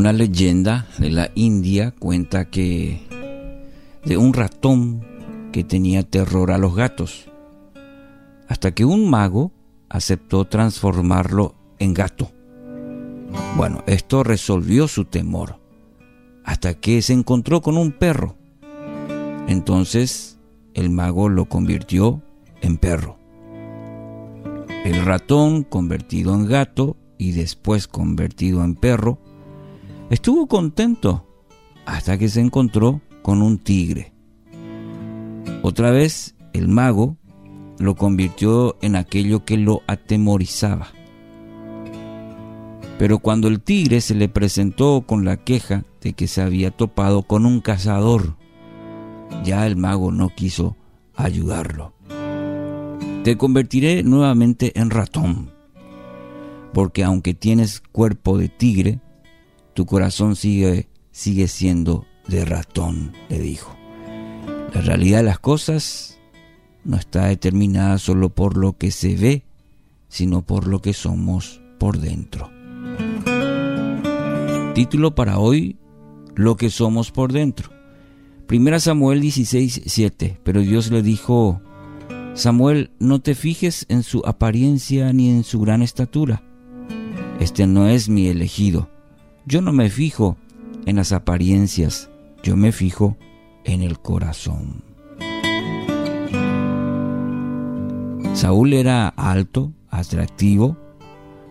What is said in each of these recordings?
Una leyenda de la India cuenta que de un ratón que tenía terror a los gatos, hasta que un mago aceptó transformarlo en gato. Bueno, esto resolvió su temor, hasta que se encontró con un perro. Entonces el mago lo convirtió en perro. El ratón, convertido en gato y después convertido en perro, estuvo contento hasta que se encontró con un tigre. Otra vez el mago lo convirtió en aquello que lo atemorizaba. Pero cuando el tigre se le presentó con la queja de que se había topado con un cazador, ya el mago no quiso ayudarlo. Te convertiré nuevamente en ratón, porque aunque tienes cuerpo de tigre, tu corazón sigue, sigue siendo de ratón, le dijo. La realidad de las cosas no está determinada solo por lo que se ve, sino por lo que somos por dentro. Título para hoy, Lo que somos por dentro. Primera Samuel 16, 7. Pero Dios le dijo, Samuel, no te fijes en su apariencia ni en su gran estatura. Este no es mi elegido. Yo no me fijo en las apariencias, yo me fijo en el corazón. Saúl era alto, atractivo,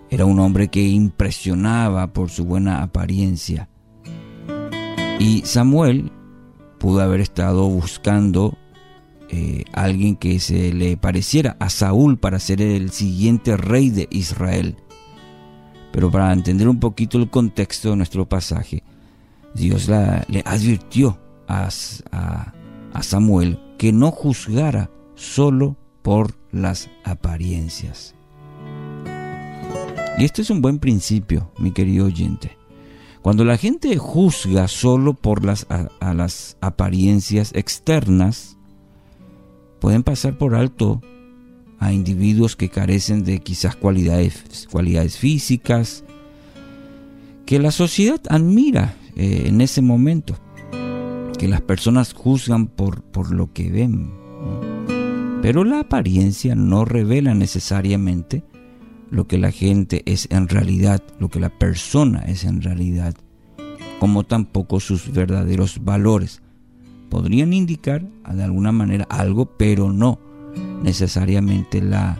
era un hombre que impresionaba por su buena apariencia. Y Samuel pudo haber estado buscando eh, alguien que se le pareciera a Saúl para ser el siguiente rey de Israel. Pero para entender un poquito el contexto de nuestro pasaje, Dios le advirtió a, a Samuel que no juzgara solo por las apariencias. Y este es un buen principio, mi querido oyente. Cuando la gente juzga solo por las, a, las apariencias externas, pueden pasar por alto a individuos que carecen de quizás cualidades, cualidades físicas, que la sociedad admira eh, en ese momento, que las personas juzgan por, por lo que ven. Pero la apariencia no revela necesariamente lo que la gente es en realidad, lo que la persona es en realidad, como tampoco sus verdaderos valores. Podrían indicar de alguna manera algo, pero no necesariamente la,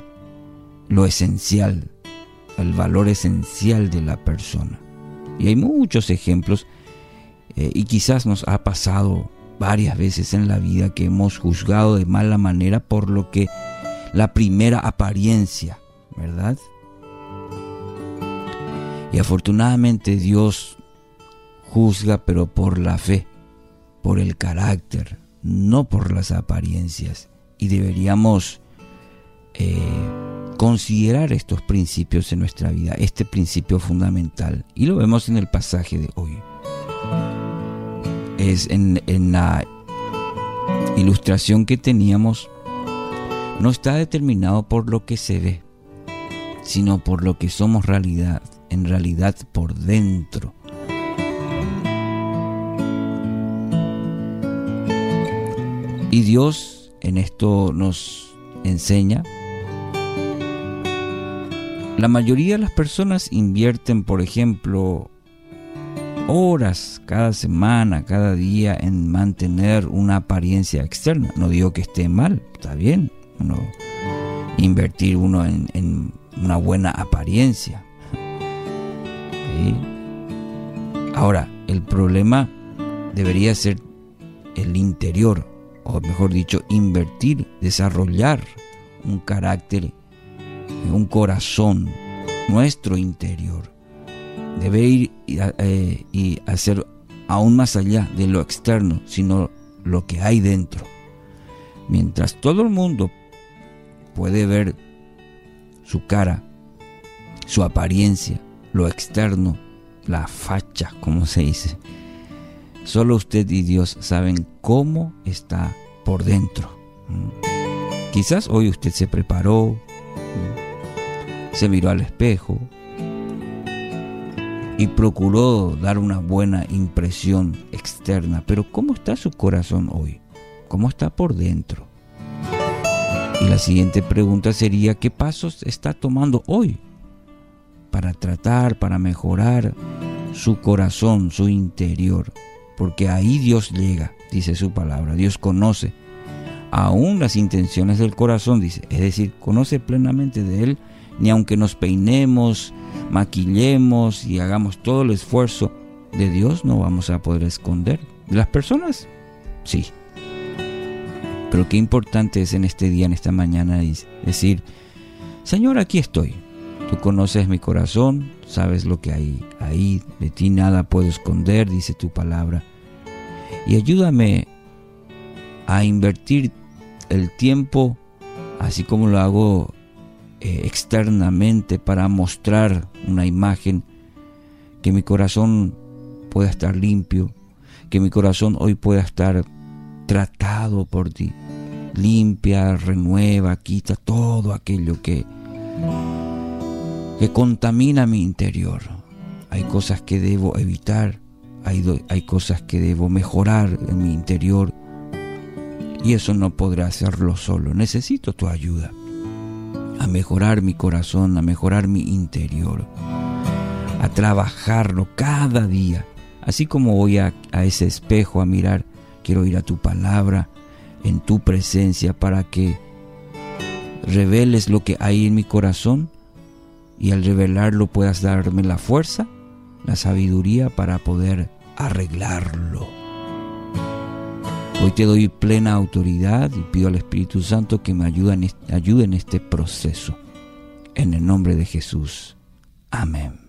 lo esencial, el valor esencial de la persona. Y hay muchos ejemplos eh, y quizás nos ha pasado varias veces en la vida que hemos juzgado de mala manera por lo que la primera apariencia, ¿verdad? Y afortunadamente Dios juzga pero por la fe, por el carácter, no por las apariencias. Y deberíamos eh, considerar estos principios en nuestra vida, este principio fundamental. Y lo vemos en el pasaje de hoy. Es en, en la ilustración que teníamos, no está determinado por lo que se ve, sino por lo que somos realidad en realidad por dentro. Y Dios en esto nos enseña. La mayoría de las personas invierten, por ejemplo, horas cada semana, cada día en mantener una apariencia externa. No digo que esté mal, está bien. invertir uno en, una buena apariencia. Ahora, el problema debería ser el interior, o mejor dicho, invertir, desarrollar un carácter, un corazón, nuestro interior. Debe ir eh, y hacer aún más allá de lo externo, sino lo que hay dentro. Mientras todo el mundo puede ver su cara, su apariencia, lo externo, la facha, como se dice. Solo usted y Dios saben cómo está por dentro. Mm. Quizás hoy usted se preparó, mm, se miró al espejo, y procuró dar una buena impresión externa, pero ¿cómo está su corazón hoy? ¿Cómo está por dentro? Y la siguiente pregunta sería, ¿qué pasos está tomando hoy para tratar, para mejorar su corazón, su interior? Porque ahí Dios llega, dice su palabra, Dios conoce aún las intenciones del corazón, dice, es decir, conoce plenamente de Él, ni aunque nos peinemos, maquillemos y hagamos todo el esfuerzo de Dios, no vamos a poder esconder. ¿De las personas? Sí, pero qué importante es en este día, en esta mañana, decir, Señor, aquí estoy. Tú conoces mi corazón, sabes lo que hay ahí, de ti nada puedo esconder, dice tu palabra. Y ayúdame a invertir el tiempo, así como lo hago eh, externamente, para mostrar una imagen, que mi corazón pueda estar limpio, que mi corazón hoy pueda estar tratado por ti. Limpia, renueva, quita todo aquello que, que contamina mi interior. Hay cosas que debo evitar, hay, hay cosas que debo mejorar en mi interior y eso no podrá hacerlo solo. Necesito tu ayuda a mejorar mi corazón, a mejorar mi interior, a trabajarlo cada día. Así como voy a, a ese espejo a mirar Quiero ir a tu palabra, en tu presencia, para que reveles lo que hay en mi corazón y al revelarlo puedas darme la fuerza, la sabiduría para poder arreglarlo. Hoy te doy plena autoridad y pido al Espíritu Santo que me ayude en este, proceso. En el nombre de Jesús. Amén.